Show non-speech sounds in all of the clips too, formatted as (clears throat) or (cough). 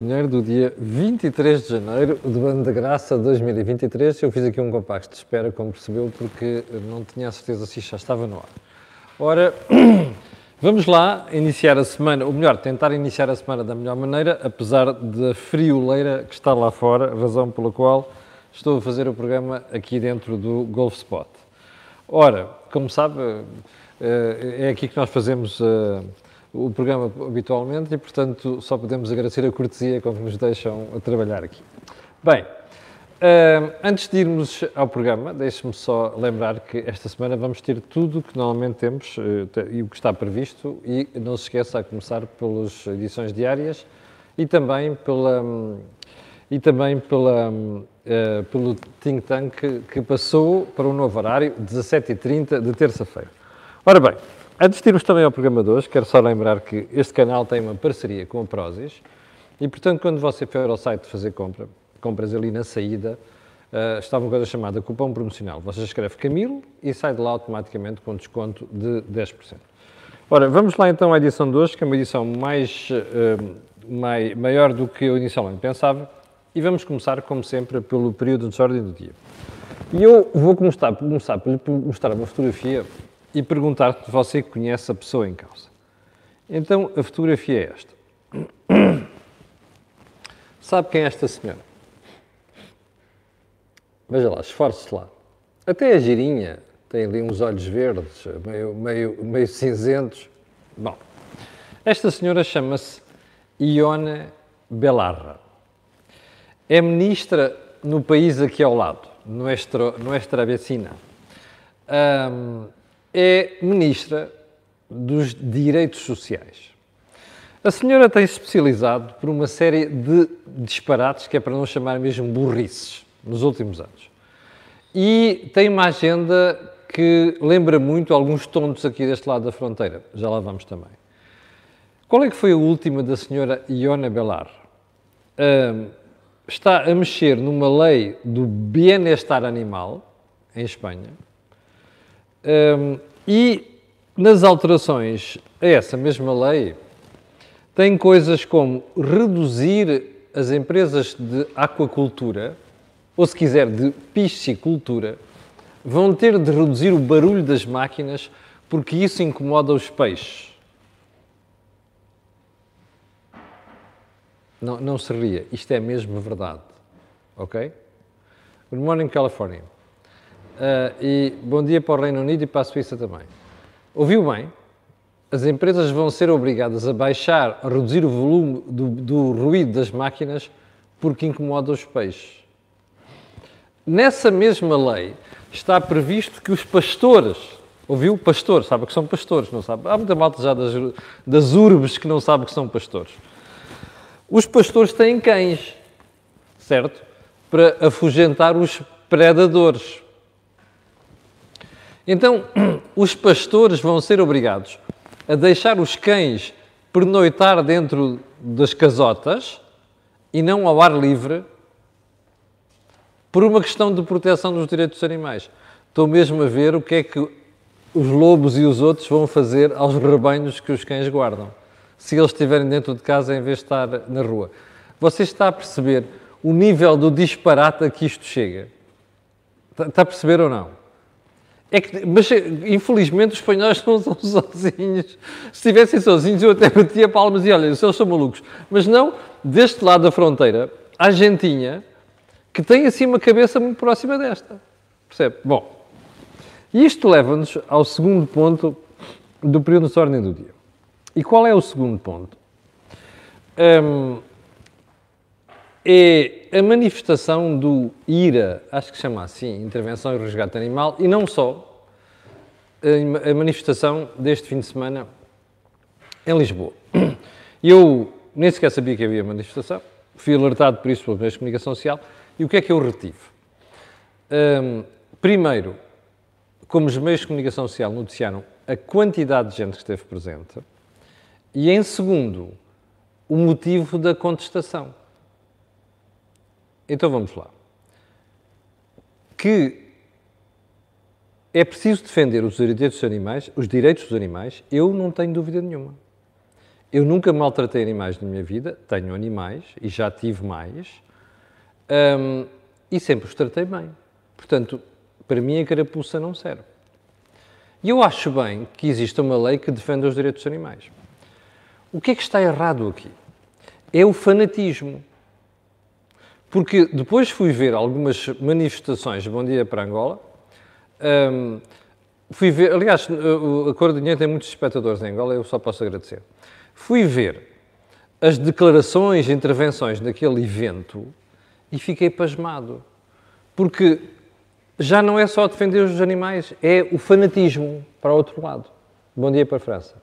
Dinheiro do dia 23 de janeiro do ano de graça 2023. Eu fiz aqui um compacto de espera, como percebeu, porque não tinha a certeza se já estava no ar. Ora, (clears throat) vamos lá iniciar a semana, ou melhor, tentar iniciar a semana da melhor maneira, apesar da frioleira que está lá fora, razão pela qual estou a fazer o programa aqui dentro do Golf Spot. Ora, como sabe, eh, é aqui que nós fazemos eh, o programa habitualmente e, portanto, só podemos agradecer a cortesia com que nos deixam trabalhar aqui. Bem, antes de irmos ao programa, deixe-me só lembrar que esta semana vamos ter tudo o que normalmente temos uh, e o que está previsto e não se esqueça a começar pelas edições diárias e também pela... E também pela, uh, pelo think tank que, passou para um novo horário, 17h30 de terça-feira. Ora bem, Antes de irmos também ao programa de hoje, quero só lembrar que este canal tem uma parceria com a Prozis e, portanto, quando você for ao site fazer compra, compras ali na saída, uh, está uma coisa chamada cupom promocional. Você escreve Camilo e sai de lá automaticamente com desconto de 10%. Ora, vamos lá então à edição de hoje, que é uma edição mais, uh, mai, maior do que eu inicialmente pensava, e vamos começar, como sempre, pelo período de ordem do dia. E eu vou começar, começar por lhe mostrar uma fotografia e perguntar se você conhece a pessoa em causa. Então, a fotografia é esta. (coughs) Sabe quem é esta senhora? Veja lá, esforce-se lá. Até a girinha tem ali uns olhos verdes, meio, meio, meio cinzentos. Bom, esta senhora chama-se Ione Belarra. É ministra no país aqui ao lado, nuestra, nuestra vecina. Um, é ministra dos Direitos Sociais. A senhora tem se especializado por uma série de disparates, que é para não chamar mesmo burrices, nos últimos anos. E tem uma agenda que lembra muito alguns tontos aqui deste lado da fronteira. Já lá vamos também. Qual é que foi a última da senhora Iona Belar? Um, está a mexer numa lei do bem-estar animal, em Espanha, um, e nas alterações a essa mesma lei, tem coisas como reduzir as empresas de aquacultura, ou se quiser, de piscicultura, vão ter de reduzir o barulho das máquinas porque isso incomoda os peixes. Não, não se ria, isto é mesmo verdade. Ok? Good morning, California. Uh, e bom dia para o Reino Unido e para a Suíça também. Ouviu bem? As empresas vão ser obrigadas a baixar, a reduzir o volume do, do ruído das máquinas porque incomoda os peixes. Nessa mesma lei está previsto que os pastores, ouviu? Pastores, sabe que são pastores, não sabe? Há muita malta já das, das urbes que não sabe que são pastores. Os pastores têm cães, certo? Para afugentar os predadores. Então, (clears throat) os pastores vão ser obrigados a deixar os cães pernoitar dentro das casotas e não ao ar livre por uma questão de proteção dos direitos dos animais. Estou mesmo a ver o que é que os lobos e os outros vão fazer aos rebanhos que os cães guardam, se eles estiverem dentro de casa em vez de estar na rua. Você está a perceber o nível do disparate a que isto chega? Está a perceber ou não? É que, mas, infelizmente, os espanhóis não são sozinhos. Se estivessem sozinhos, eu até batia palmas e olha, eles são malucos. Mas não, deste lado da fronteira, a Argentina, que tem assim uma cabeça muito próxima desta. Percebe? Bom, isto leva-nos ao segundo ponto do período de ordem do dia. E qual é o segundo ponto? Um, é a manifestação do IRA, acho que chama assim, Intervenção e Resgate Animal, e não só, a manifestação deste fim de semana em Lisboa. Eu nem sequer sabia que havia manifestação, fui alertado por isso pelos meios de comunicação social, e o que é que eu retive? Um, primeiro, como os meios de comunicação social noticiaram a quantidade de gente que esteve presente, e em segundo, o motivo da contestação. Então vamos lá. Que é preciso defender os direitos dos animais, os direitos dos animais, eu não tenho dúvida nenhuma. Eu nunca maltratei animais na minha vida, tenho animais e já tive mais, hum, e sempre os tratei bem. Portanto, para mim a carapuça não serve. E eu acho bem que exista uma lei que defenda os direitos dos animais. O que é que está errado aqui? É o fanatismo. Porque depois fui ver algumas manifestações Bom Dia para Angola. Um, fui ver, aliás, a Cor Dinheiro tem muitos espectadores em Angola, eu só posso agradecer. Fui ver as declarações, intervenções naquele evento e fiquei pasmado. Porque já não é só defender os animais, é o fanatismo para o outro lado. Bom dia para a França.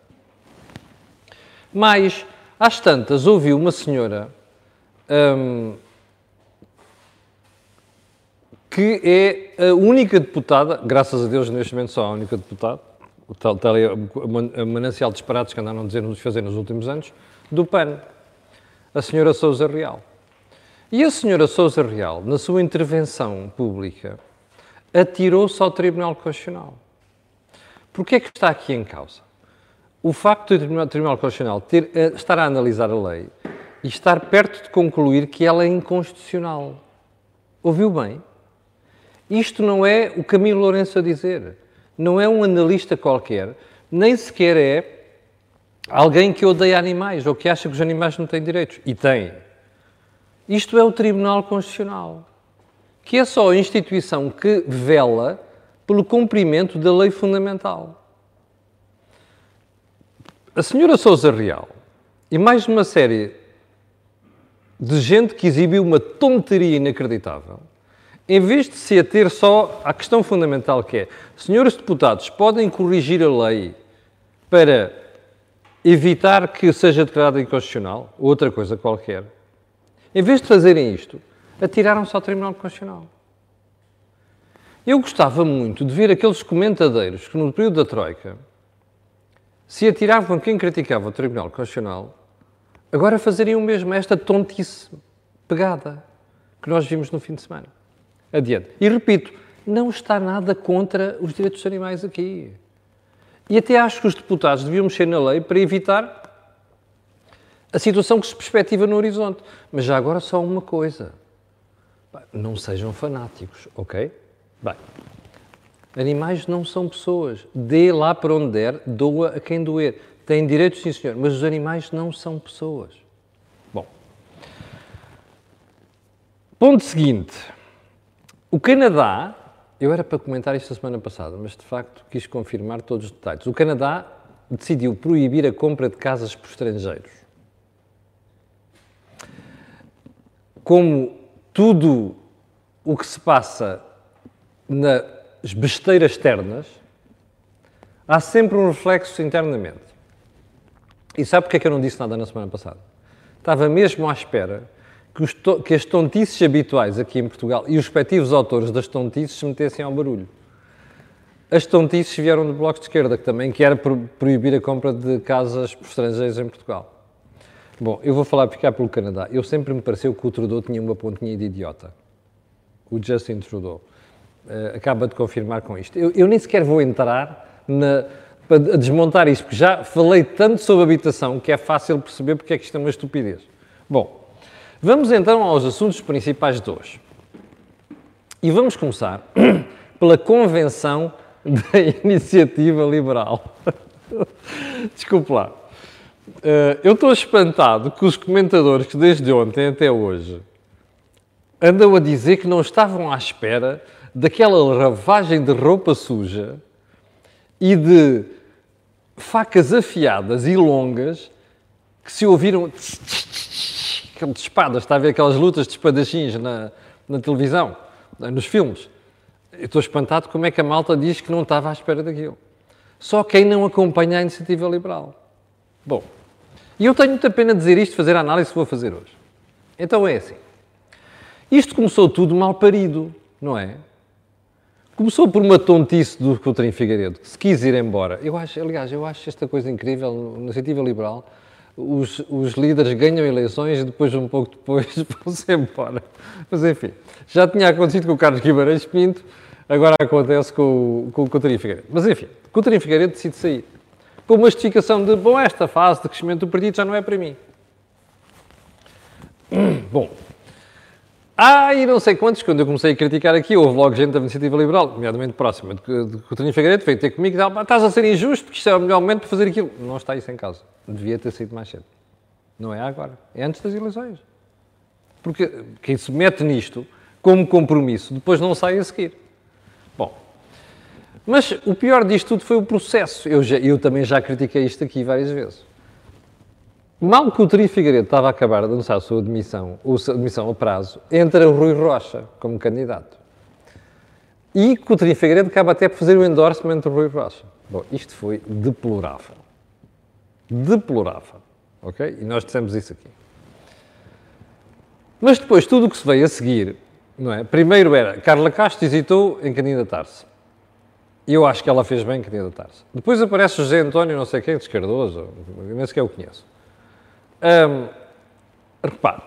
Mas, às tantas, ouvi uma senhora que é a única deputada, graças a Deus neste momento só a única deputada, o tal, tal é o manancial de disparados que andaram a dizer-nos fazer nos últimos anos, do PAN, a senhora Sousa Real. E a senhora Sousa Real, na sua intervenção pública, atirou-se ao Tribunal Constitucional. Porquê é que está aqui em causa? O facto do Tribunal, Tribunal Constitucional ter, eh, estar a analisar a lei e estar perto de concluir que ela é inconstitucional. Ouviu bem? Isto não é o Camilo Lourenço a dizer. Não é um analista qualquer, nem sequer é alguém que odeia animais ou que acha que os animais não têm direitos. E têm. Isto é o Tribunal Constitucional que é só a instituição que vela pelo cumprimento da lei fundamental. A senhora Sousa Real e mais uma série de gente que exibiu uma tonteria inacreditável, em vez de se ater só à questão fundamental que é, senhores deputados podem corrigir a lei para evitar que seja declarada inconstitucional, ou outra coisa qualquer, em vez de fazerem isto, atiraram-se ao Tribunal Constitucional. Eu gostava muito de ver aqueles comentadeiros que, no período da Troika, se atiravam quem criticava o Tribunal Constitucional, agora fazeriam mesmo esta tontice pegada que nós vimos no fim de semana. Adiante. E repito, não está nada contra os direitos dos animais aqui. E até acho que os deputados deviam mexer na lei para evitar a situação que se perspectiva no horizonte. Mas já agora só uma coisa. Não sejam fanáticos, ok? Bem, animais não são pessoas. Dê lá para onde der, doa a quem doer. Têm direitos, sim senhor, mas os animais não são pessoas. Bom. Ponto seguinte. O Canadá, eu era para comentar isto a semana passada, mas de facto quis confirmar todos os detalhes. O Canadá decidiu proibir a compra de casas por estrangeiros. Como tudo o que se passa nas besteiras externas, há sempre um reflexo internamente. E sabe porque é que eu não disse nada na semana passada? Estava mesmo à espera que, que as tontices habituais aqui em Portugal e os respectivos autores das tontices se metessem ao barulho. As tontices vieram do Bloco de Esquerda, que também quer pro proibir a compra de casas por estrangeiros em Portugal. Bom, eu vou falar ficar pelo Canadá. Eu sempre me pareceu que o Trudeau tinha uma pontinha de idiota. O Justin Trudeau. Uh, acaba de confirmar com isto. Eu, eu nem sequer vou entrar na, para desmontar isto, porque já falei tanto sobre habitação que é fácil perceber porque é que isto é uma estupidez. Bom, vamos então aos assuntos principais de hoje. E vamos começar (clears throat) pela convenção (laughs) da iniciativa liberal. (laughs) Desculpe lá. Uh, eu estou espantado que os comentadores que desde ontem até hoje andam a dizer que não estavam à espera daquela ravagem de roupa suja e de facas afiadas e longas que se ouviram de espadas, está a ver aquelas lutas de espadachins na, na televisão, nos filmes. Eu estou espantado como é que a malta diz que não estava à espera daquilo. Só quem não acompanha a iniciativa liberal. Bom, e eu tenho muita pena de dizer isto, fazer a análise que vou fazer hoje. Então é assim. Isto começou tudo mal parido, não é? Começou por uma tontice do Coutinho Figueiredo, que se quis ir embora. Eu acho, aliás, eu acho esta coisa incrível, na iniciativa liberal, os, os, líderes ganham eleições e depois, um pouco depois, (laughs) vão-se embora. Mas enfim, já tinha acontecido com o Carlos Guimarães Pinto, agora acontece com, com o Coutinho Figueiredo. Mas enfim, Coutinho Figueiredo decide sair. com uma justificação de, bom, esta fase de crescimento do partido já não é para mim. (clears throat) Bom, há e não sei quantos, quando eu comecei a criticar aqui, houve logo gente da Iniciativa Liberal, nomeadamente próxima, de, Coutinho Figueiredo, veio ter comigo e disse, estás a ser injusto, porque isto é o melhor momento para fazer aquilo. Não está isso em causa. Devia ter sido mais cedo. Não é agora. É antes das eleições. Porque quem se mete nisto, como compromisso, depois não sai a seguir. Bom, mas o pior disto tudo foi o processo. Eu, já, eu também já critiquei isto aqui várias vezes. Mal que o Trio Figueiredo estava a acabar de anunciar a sua admissão, ou sua admissão a prazo, entra o Rui Rocha como candidato. E que o Trio Figueiredo acaba até por fazer o endorsement do Rui Rocha. Bom, isto foi deplorável. Deplorável. Ok? E nós dissemos isso aqui. Mas depois, tudo o que se veio a seguir, não é? Primeiro era, Carla Castro hesitou em candidatar-se. E eu acho que ela fez bem em candidatar-se. Depois aparece José António, não sei quem, Descardoso, nem sequer o conheço. Hum, repare,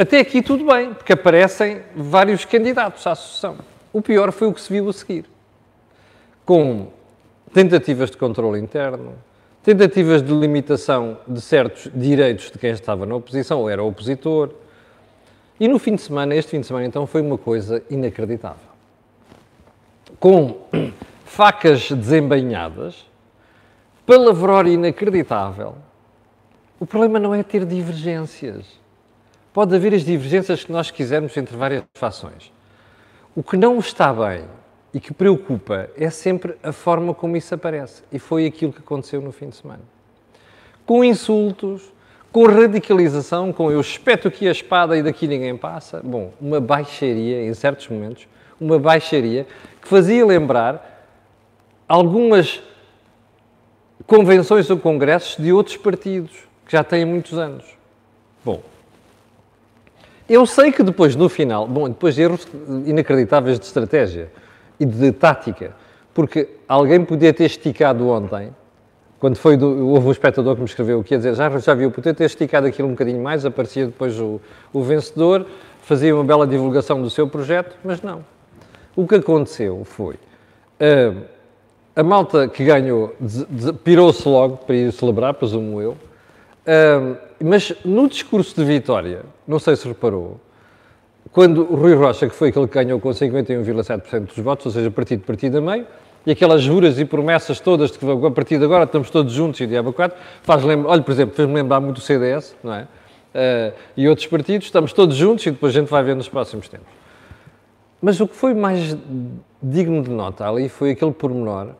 até aqui tudo bem, porque aparecem vários candidatos à sucessão. O pior foi o que se viu a seguir. Com tentativas de controle interno, tentativas de limitação de certos direitos de quem estava na oposição ou era opositor. E no fim de semana, este fim de semana então, foi uma coisa inacreditável. Com facas desembainhadas, palavrório inacreditável. O problema não é ter divergências. Pode haver as divergências que nós quisermos entre várias fações. O que não está bem e que preocupa é sempre a forma como isso aparece. E foi aquilo que aconteceu no fim de semana. Com insultos, com radicalização, com eu espeto aqui a espada e daqui ninguém passa. Bom, uma baixaria, em certos momentos, uma baixaria que fazia lembrar algumas convenções ou congressos de outros partidos, que já têm muitos anos. Bom, eu sei que depois, no final, bom, depois de erros inacreditáveis de estratégia e de tática, porque alguém podia ter esticado ontem, quando foi do, houve um espectador que me escreveu que ia dizer, já, já viu, podia ter esticado aquilo um bocadinho mais, aparecia depois o, o vencedor, fazia uma bela divulgação do seu projeto, mas não. O que aconteceu foi... Uh, a malta que ganhou pirou-se logo para ir celebrar, presumo eu. Uh, mas no discurso de vitória, não sei se reparou, quando o Rui Rocha, que foi aquele que ganhou com 51,7% dos votos, ou seja, partido, partido a meio, e aquelas juras e promessas todas de que a partir de agora estamos todos juntos e diabo 4, faz lembrar, olha, por exemplo, fez-me lembrar muito o CDS, não é? Uh, e outros partidos, estamos todos juntos e depois a gente vai ver nos próximos tempos. Mas o que foi mais digno de nota ali foi aquele pormenor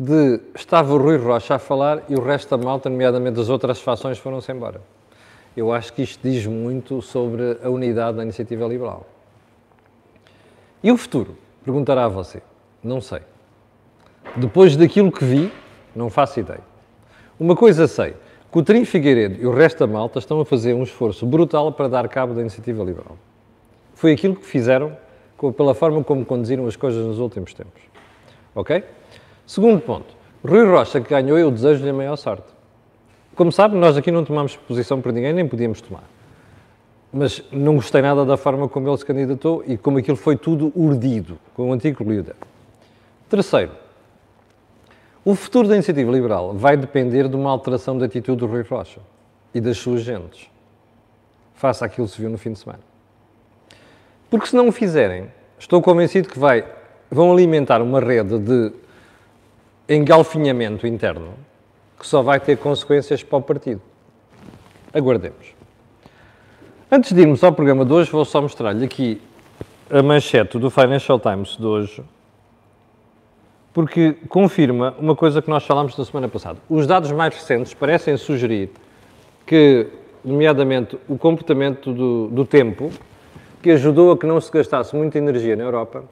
de estava o Rui Rocha a falar e o resto da malta, nomeadamente as outras fações, foram-se embora. Eu acho que isto diz muito sobre a unidade da iniciativa liberal. E o futuro? Perguntará a você. Não sei. Depois daquilo que vi, não faço ideia. Uma coisa sei, Coutrinho Figueiredo e o resto da malta estão a fazer um esforço brutal para dar cabo da iniciativa liberal. Foi aquilo que fizeram pela forma como conduziram as coisas nos últimos tempos. Ok? Segundo ponto, Rui Rocha, que ganhou, eu desejo-lhe a maior sorte. Como sabe, nós aqui não tomamos posição para ninguém, nem podíamos tomar. Mas não gostei nada da forma como ele se candidatou e como aquilo foi tudo urdido, com o antigo líder. Terceiro, o futuro da iniciativa liberal vai depender de uma alteração de atitude do Rui Rocha e das suas gentes, face àquilo que se viu no fim de semana. Porque se não o fizerem, estou convencido que vai, vão alimentar uma rede de engalfinhamento interno que só vai ter consequências para o partido. Aguardemos. Antes de irmos ao programa de hoje, vou só mostrar-lhe aqui a manchete do Financial Times de hoje, porque confirma uma coisa que nós falámos na semana passada. Os dados mais recentes parecem sugerir que, nomeadamente, o comportamento do, do tempo, que ajudou a que não se gastasse muita energia na Europa,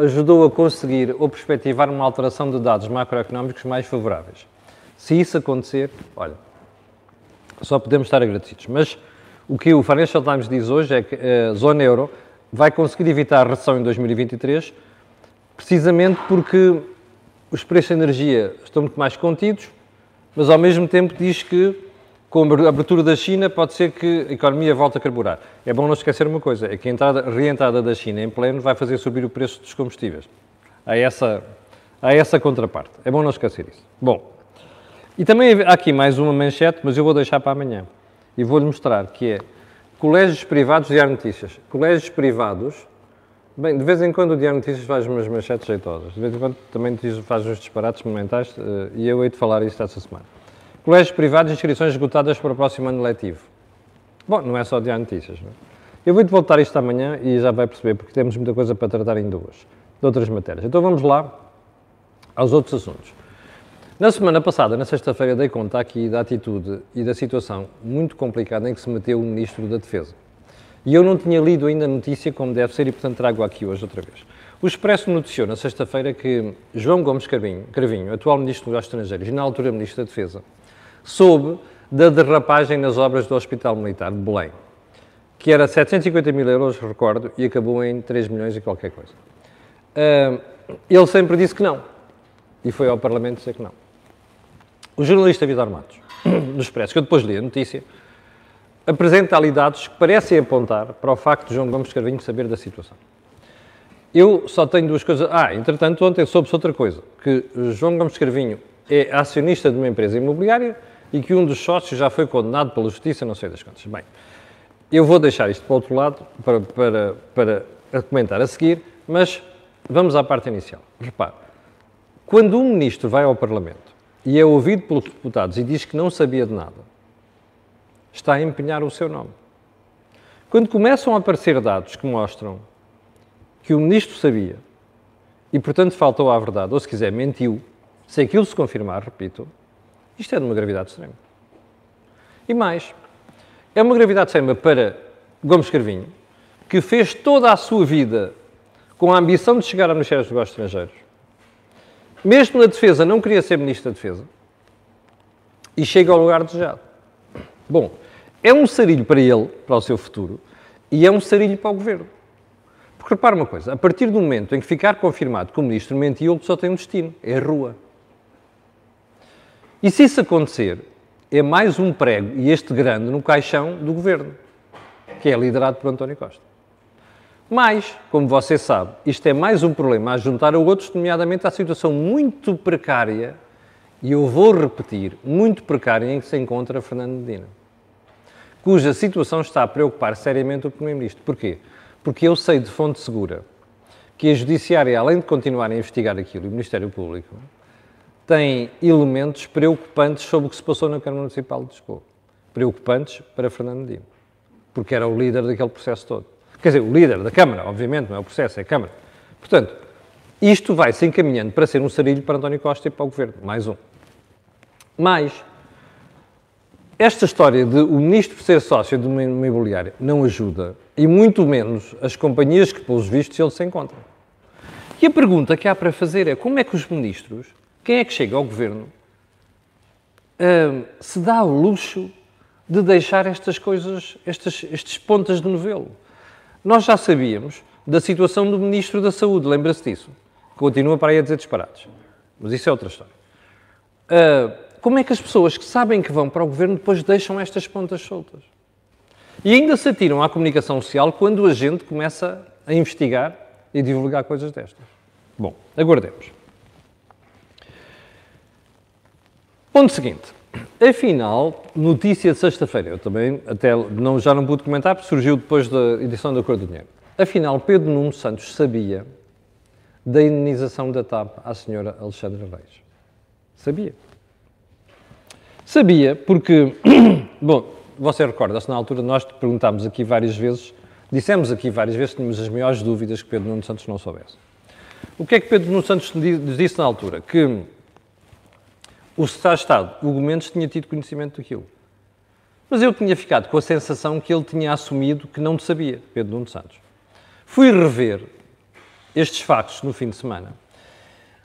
ajudou a conseguir ou perspectivar uma alteração de dados macroeconómicos mais favoráveis. Se isso acontecer, olha, só podemos estar agradecidos. Mas o que o Financial Times diz hoje é que a zona euro vai conseguir evitar a recessão em 2023, precisamente porque os preços de energia estão muito mais contidos, mas ao mesmo tempo diz que com a abertura da China, pode ser que a economia volte a carburar. É bom não esquecer uma coisa, é que a entrada, reentrada da China em pleno vai fazer subir o preço dos combustíveis. Há essa, há essa contraparte. É bom não esquecer isso. Bom, e também há aqui mais uma manchete, mas eu vou deixar para amanhã. E vou-lhe mostrar que é colégios privados Diário Notícias. Colégios privados, bem, de vez em quando o Diário Notícias faz umas manchetes jeitosas, de vez em quando também faz uns disparates momentais, eh, e eu hei de falar isto esta semana. Colégios privados, inscrições esgotadas para o próximo ano letivo. Bom, não é só Diário Notícias, não é? Eu vou-te voltar isto amanhã e já vai perceber, porque temos muita coisa para tratar em duas, de outras matérias. Então vamos lá aos outros assuntos. Na semana passada, na sexta-feira, dei conta aqui da atitude e da situação muito complicada em que se meteu o Ministro da Defesa. E eu não tinha lido ainda a notícia como deve ser e, portanto, trago aqui hoje outra vez. O Expresso noticiou na sexta-feira que João Gomes Carvinho, Carvinho, atual Ministro dos Negócios Estrangeiros e na altura Ministro da Defesa, soube da derrapagem nas obras do Hospital Militar de Belém que era 750 mil euros, recordo, e acabou em 3 milhões e qualquer coisa. Uh, ele sempre disse que não. E foi ao Parlamento dizer que não. O jornalista Vitor Matos, (coughs) do Expresso, que eu depois li a notícia, apresenta ali dados que parecem apontar para o facto de João Gomes Carvinho saber da situação. Eu só tenho duas coisas. Ah, entretanto, ontem soube-se outra coisa, que João Gomes Carvinho é acionista de uma empresa imobiliária e que um dos sócios já foi condenado pela justiça, não sei das quantas. Bem, eu vou deixar isto para o outro lado, para, para, para comentar a seguir, mas vamos à parte inicial. Repare, quando um ministro vai ao Parlamento e é ouvido pelos deputados e diz que não sabia de nada, está a empenhar o seu nome. Quando começam a aparecer dados que mostram que o ministro sabia e, portanto, faltou à verdade, ou se quiser, mentiu, se aquilo se confirmar, repito, isto é de uma gravidade extrema. E mais, é uma gravidade extrema para Gomes Carvinho, que fez toda a sua vida com a ambição de chegar ao Ministério dos Negócios Estrangeiros. Mesmo na defesa, não queria ser Ministro da Defesa. E chega ao lugar desejado. Bom, é um sarilho para ele, para o seu futuro, e é um sarilho para o Governo. Porque repara uma coisa, a partir do momento em que ficar confirmado que o Ministro mentiu, só tem um destino, é a rua. E se isso acontecer, é mais um prego, e este grande, no caixão do governo, que é liderado por António Costa. Mas, como você sabe, isto é mais um problema a juntar a outros, nomeadamente à situação muito precária, e eu vou repetir, muito precária em que se encontra Fernando Medina, cuja situação está a preocupar seriamente o Primeiro-Ministro. Porquê? Porque eu sei de fonte segura que a Judiciária, além de continuar a investigar aquilo, e o Ministério Público, tem elementos preocupantes sobre o que se passou na Câmara Municipal de Lisboa. Preocupantes para Fernando Medina, porque era o líder daquele processo todo. Quer dizer, o líder da Câmara, obviamente, não é o processo, é a Câmara. Portanto, isto vai se encaminhando para ser um sarilho para António Costa e para o Governo. Mais um. Mais, esta história de o ministro ser sócio de uma imobiliária não ajuda, e muito menos as companhias que, pelos vistos, ele se encontra. E a pergunta que há para fazer é como é que os ministros quem é que chega ao governo uh, se dá o luxo de deixar estas coisas, estas, estes pontas de novelo? Nós já sabíamos da situação do Ministro da Saúde, lembra-se disso? Continua para aí a dizer disparados. Mas isso é outra história. Uh, como é que as pessoas que sabem que vão para o governo depois deixam estas pontas soltas? E ainda se atiram à comunicação social quando a gente começa a investigar e divulgar coisas destas. Bom, aguardemos. Ponto seguinte. Afinal, notícia de sexta-feira, eu também até não, já não pude comentar, porque surgiu depois da edição da Cor do Dinheiro. Afinal, Pedro Nuno Santos sabia da indenização da TAP à senhora Alexandra Reis. Sabia. Sabia porque, (clears throat) bom, você recorda-se, na altura nós perguntámos aqui várias vezes, dissemos aqui várias vezes tínhamos as maiores dúvidas que Pedro Nuno Santos não soubesse. O que é que Pedro Nuno Santos disse na altura? Que o Secretário de Estado, Hugo Mendes, tinha tido conhecimento daquilo. Mas eu tinha ficado com a sensação que ele tinha assumido que não sabia, Pedro Nuno Santos. Fui rever estes factos no fim de semana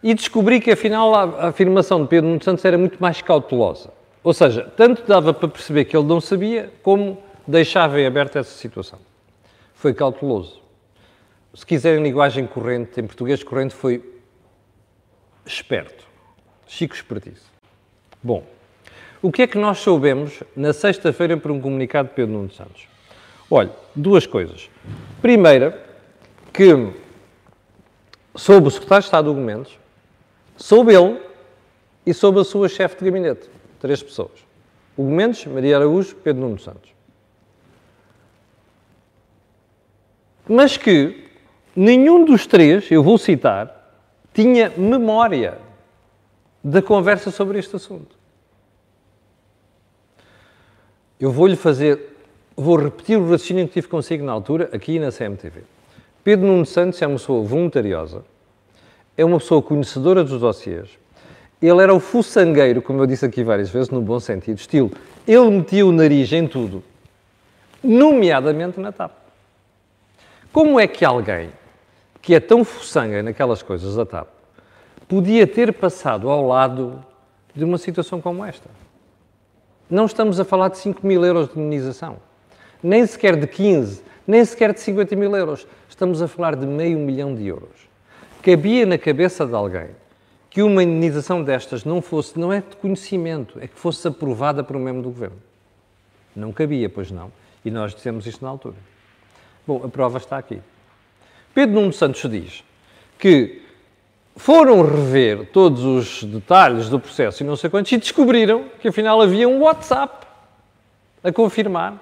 e descobri que, afinal, a afirmação de Pedro Nuno Santos era muito mais cautelosa. Ou seja, tanto dava para perceber que ele não sabia, como deixava em aberto essa situação. Foi cauteloso. Se quiserem linguagem corrente, em português corrente, foi esperto. Chico Espertice. Bom, o que é que nós soubemos na sexta-feira por um comunicado de Pedro Nuno Santos? Olha, duas coisas. Primeira, que soube o secretário de Estado Hugo Mendes Soube ele e soube a sua chefe de gabinete. Três pessoas. Hugo Mendes, Maria Araújo, Pedro Nuno Santos. Mas que nenhum dos três, eu vou citar, tinha memória da conversa sobre este assunto. Eu vou-lhe fazer, vou repetir o raciocínio que tive consigo na altura, aqui na CMTV. Pedro Nuno Santos é uma pessoa voluntariosa, é uma pessoa conhecedora dos dossiês, ele era o fuçangueiro, como eu disse aqui várias vezes, no bom sentido, estilo, ele metia o nariz em tudo, nomeadamente na TAP. Como é que alguém que é tão fuçanga naquelas coisas da TAP podia ter passado ao lado de uma situação como esta? Não estamos a falar de 5 mil euros de indenização, nem sequer de 15, nem sequer de 50 mil euros. Estamos a falar de meio milhão de euros. Cabia na cabeça de alguém que uma indenização destas não fosse, não é de conhecimento, é que fosse aprovada por um membro do governo. Não cabia, pois não. E nós dissemos isto na altura. Bom, a prova está aqui. Pedro Nuno Santos diz que foram rever todos os detalhes do processo e não sei quantos e descobriram que afinal havia um WhatsApp a confirmar,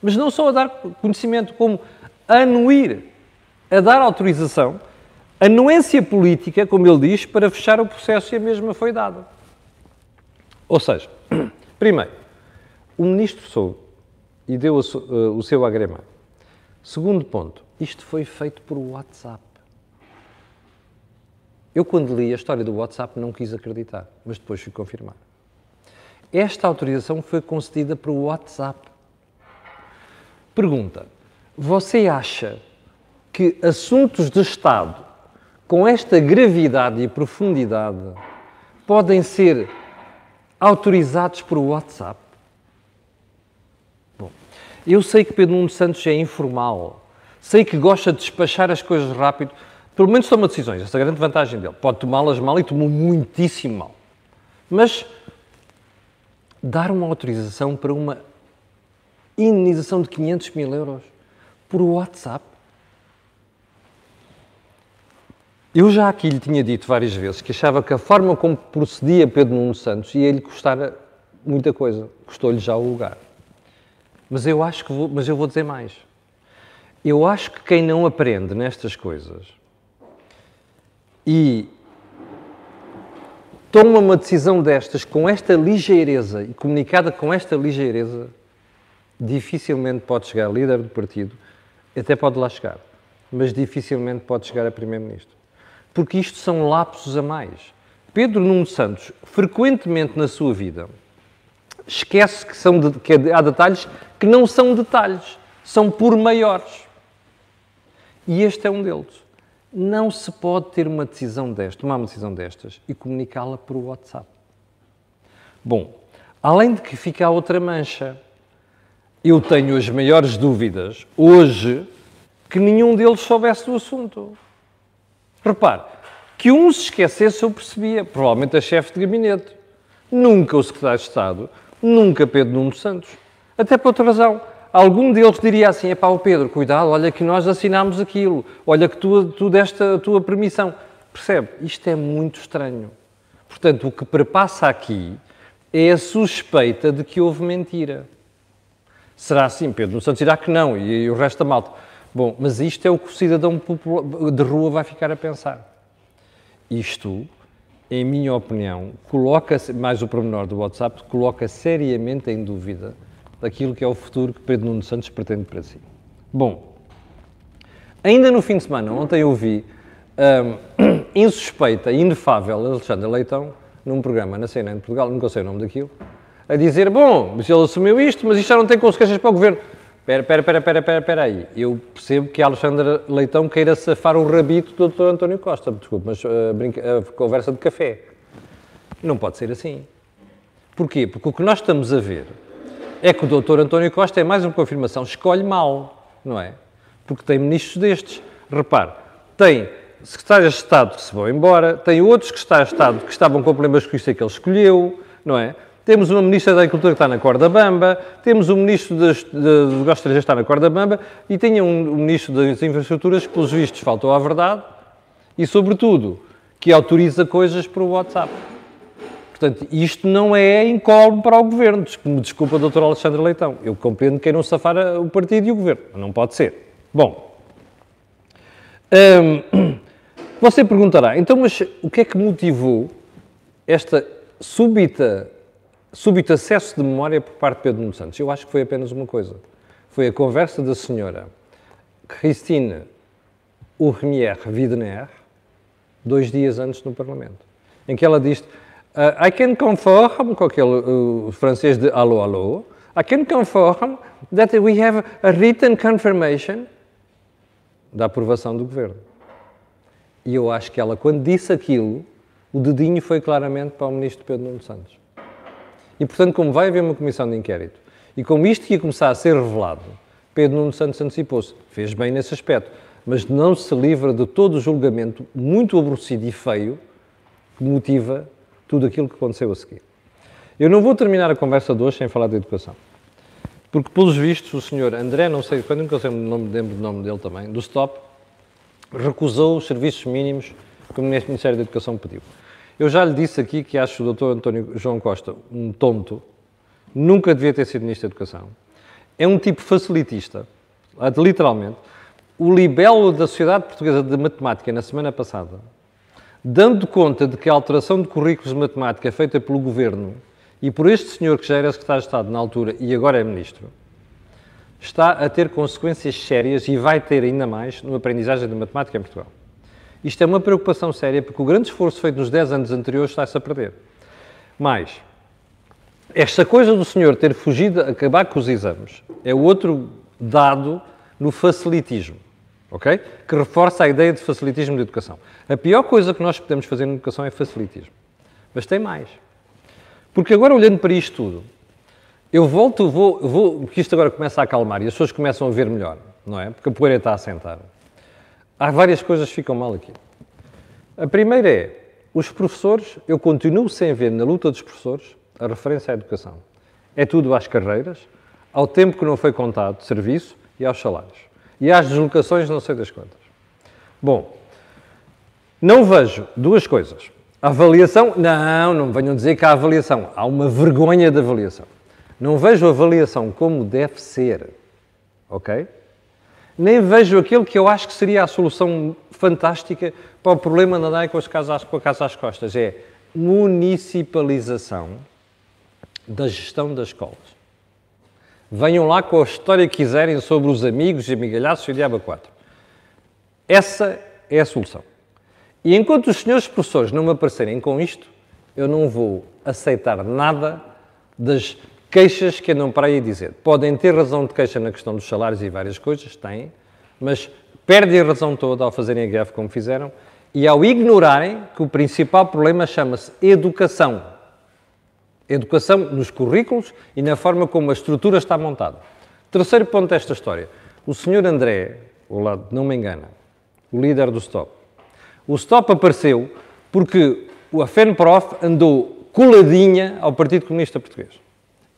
mas não só a dar conhecimento, como a anuir, a dar autorização, anuência política, como ele diz, para fechar o processo e a mesma foi dada. Ou seja, (clears throat) primeiro, o ministro soube e deu o seu agrema. Segundo ponto, isto foi feito por WhatsApp. Eu, quando li a história do WhatsApp, não quis acreditar, mas depois fui confirmar. Esta autorização foi concedida por WhatsApp. Pergunta: você acha que assuntos de Estado com esta gravidade e profundidade podem ser autorizados por WhatsApp? Bom, eu sei que Pedro Nuno Santos é informal, sei que gosta de despachar as coisas rápido, pelo menos toma decisões, essa é a grande vantagem dele. Pode tomá-las mal e tomou muitíssimo mal. Mas dar uma autorização para uma indenização de 500 mil euros por WhatsApp? Eu já aqui lhe tinha dito várias vezes que achava que a forma como procedia Pedro Nuno Santos ia-lhe custar muita coisa. Custou-lhe já o lugar. Mas eu acho que vou, mas eu vou dizer mais. Eu acho que quem não aprende nestas coisas e toma uma decisão destas com esta ligeireza e comunicada com esta ligeireza, dificilmente pode chegar a líder do partido, até pode lá chegar, mas dificilmente pode chegar a primeiro-ministro. Porque isto são lapsos a mais. Pedro Nuno Santos, frequentemente na sua vida, esquece que, são de, que há detalhes que não são detalhes, são por maiores. E este é um deles. Não se pode ter uma decisão destas, tomar uma decisão destas e comunicá-la por WhatsApp. Bom, além de que fica a outra mancha. Eu tenho as maiores dúvidas, hoje, que nenhum deles soubesse do assunto. Repare, que um se esquecesse eu percebia, provavelmente a chefe de gabinete. Nunca o secretário de Estado, nunca Pedro Nuno Santos. Até por outra razão algum deles diria assim: é pá, Pedro, cuidado, olha que nós assinámos aquilo, olha que tu, tu deste a tua permissão. Percebe? Isto é muito estranho. Portanto, o que perpassa aqui é a suspeita de que houve mentira. Será assim, Pedro? No Santos dirá que não, e, e o resto da malta. Bom, mas isto é o que o cidadão de rua vai ficar a pensar. Isto, em minha opinião, coloca, mais o pormenor do WhatsApp, coloca seriamente em dúvida daquilo que é o futuro que Pedro Nuno Santos pretende para si. Bom, ainda no fim de semana, ontem eu vi um, (coughs) insuspeita e inefável Alexandre Leitão num programa na CNN de Portugal, nunca sei o nome daquilo, a dizer, bom, mas ele assumiu isto, mas isto já não tem consequências para o Governo. Espera, espera, espera, espera, espera, espera aí. Eu percebo que Alexandre Leitão queira safar o rabito do Dr. António Costa, desculpe, mas uh, brinca, uh, conversa de café. Não pode ser assim. Porquê? Porque o que nós estamos a ver é que o doutor António Costa é mais uma confirmação, escolhe mal, não é? Porque tem ministros destes. Repare, tem secretários de Estado que se vão embora, tem outros secretários de Estado que estavam com problemas com isso é que ele escolheu, não é? Temos uma ministra da Agricultura que está na corda bamba, temos um ministro dos negócios estrangeiros que está na corda bamba e tinha um, um ministro das infraestruturas que, pelos vistos, faltou à verdade e, sobretudo, que autoriza coisas por WhatsApp. Portanto, isto não é incólume para o governo. Desculpa, doutor Alexandre Leitão. Eu compreendo que não safar o partido e o governo. Não pode ser. Bom, hum, (clears throat) você perguntará, então, mas o que é que motivou esta súbita, súbito acesso de memória por parte de Pedro Nuno Santos? Eu acho que foi apenas uma coisa. Foi a conversa da senhora Christine Urmier Widener, dois dias antes no Parlamento, em que ela disse Uh, I can confirm, com aquele uh, francês de alô, alô, I can confirm that we have a written confirmation da aprovação do governo. E eu acho que ela, quando disse aquilo, o dedinho foi claramente para o ministro Pedro Nuno Santos. E, portanto, como vai haver uma comissão de inquérito, e como isto ia começar a ser revelado, Pedro Nuno Santos antecipou-se. Fez bem nesse aspecto, mas não se livra de todo o julgamento muito aborrecido e feio que motiva tudo aquilo que aconteceu a seguir. Eu não vou terminar a conversa de hoje sem falar de educação. Porque, pelos vistos, o senhor André, não sei, quando nunca eu me lembro do nome dele também, do STOP, recusou os serviços mínimos que o Ministério da Educação pediu. Eu já lhe disse aqui que acho o Dr. António João Costa um tonto, nunca devia ter sido Ministro da Educação. É um tipo facilitista, literalmente. O libelo da Sociedade Portuguesa de Matemática, na semana passada, dando conta de que a alteração de currículos de matemática feita pelo Governo e por este senhor que já era secretário de Estado na altura e agora é ministro, está a ter consequências sérias e vai ter ainda mais na aprendizagem de matemática em Portugal. Isto é uma preocupação séria porque o grande esforço feito nos 10 anos anteriores está-se a perder. Mais, esta coisa do senhor ter fugido acabar com os exames é outro dado no facilitismo ok? Que reforça a ideia de facilitismo de educação. A pior coisa que nós podemos fazer na educação é facilitismo. Mas tem mais. Porque agora, olhando para isto tudo, eu volto, vou, vou, porque isto agora começa a acalmar e as pessoas começam a ver melhor, não é? Porque a poeira está a sentar. Há várias coisas que ficam mal aqui. A primeira é, os professores, eu continuo sem ver na luta dos professores a referência à educação. É tudo às carreiras, ao tempo que não foi contado serviço e aos salários e às deslocações não sei das quantas. Bom, não vejo duas coisas. A avaliação, não, não venham dizer que há avaliação. Há uma vergonha de avaliação. Não vejo a avaliação como deve ser, ok? Nem vejo aquilo que eu acho que seria a solução fantástica para o problema de andar com, as casas, com a casa às costas. É municipalização da gestão das escolas. Venham lá com a história que quiserem sobre os amigos e amigalhaços e o diabo 4. Essa é a solução. E enquanto os senhores professores não me aparecerem com isto, eu não vou aceitar nada das queixas que andam para aí dizer. Podem ter razão de queixa na questão dos salários e várias coisas, têm, mas perdem a razão toda ao fazerem a greve como fizeram e ao ignorarem que o principal problema chama-se educação educação nos currículos e na forma como a estrutura está montada. Terceiro ponto desta história. O senhor André, o lado não me engana, o líder do STOP. O STOP apareceu porque a FENPROF andou coladinha ao Partido Comunista Português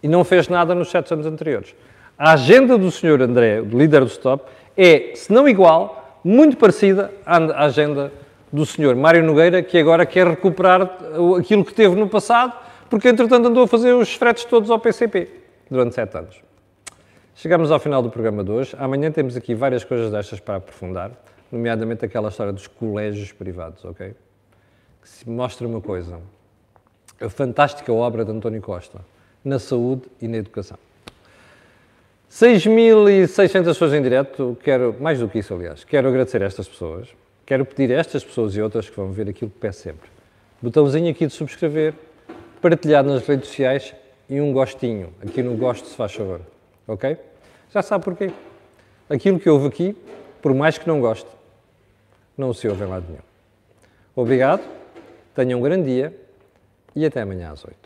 e não fez nada nos sete anos anteriores. A agenda do senhor André, líder do STOP, é, se não igual, muito parecida à agenda do senhor Mário Nogueira, que agora quer recuperar aquilo que teve no passado porque entretanto andou a fazer os fretes todos ao PCP durante sete anos. Chegamos ao final do programa de hoje. Amanhã temos aqui várias coisas destas para aprofundar, nomeadamente aquela história dos colégios privados, ok? Que se mostra uma coisa, a fantástica obra de António Costa na saúde e na educação. 6.600 pessoas em direto, quero, mais do que isso, aliás, quero agradecer a estas pessoas, quero pedir a estas pessoas e outras que vão ver aquilo que peço sempre. Botãozinho aqui de subscrever, partilhar nas redes sociais e um gostinho, aqui no gosto se faz favor, ok? Já sabe porquê. Aquilo que houve aqui, por mais que não goste, não se ouve em lado nenhum. Obrigado, tenham um grande dia e até amanhã às oito.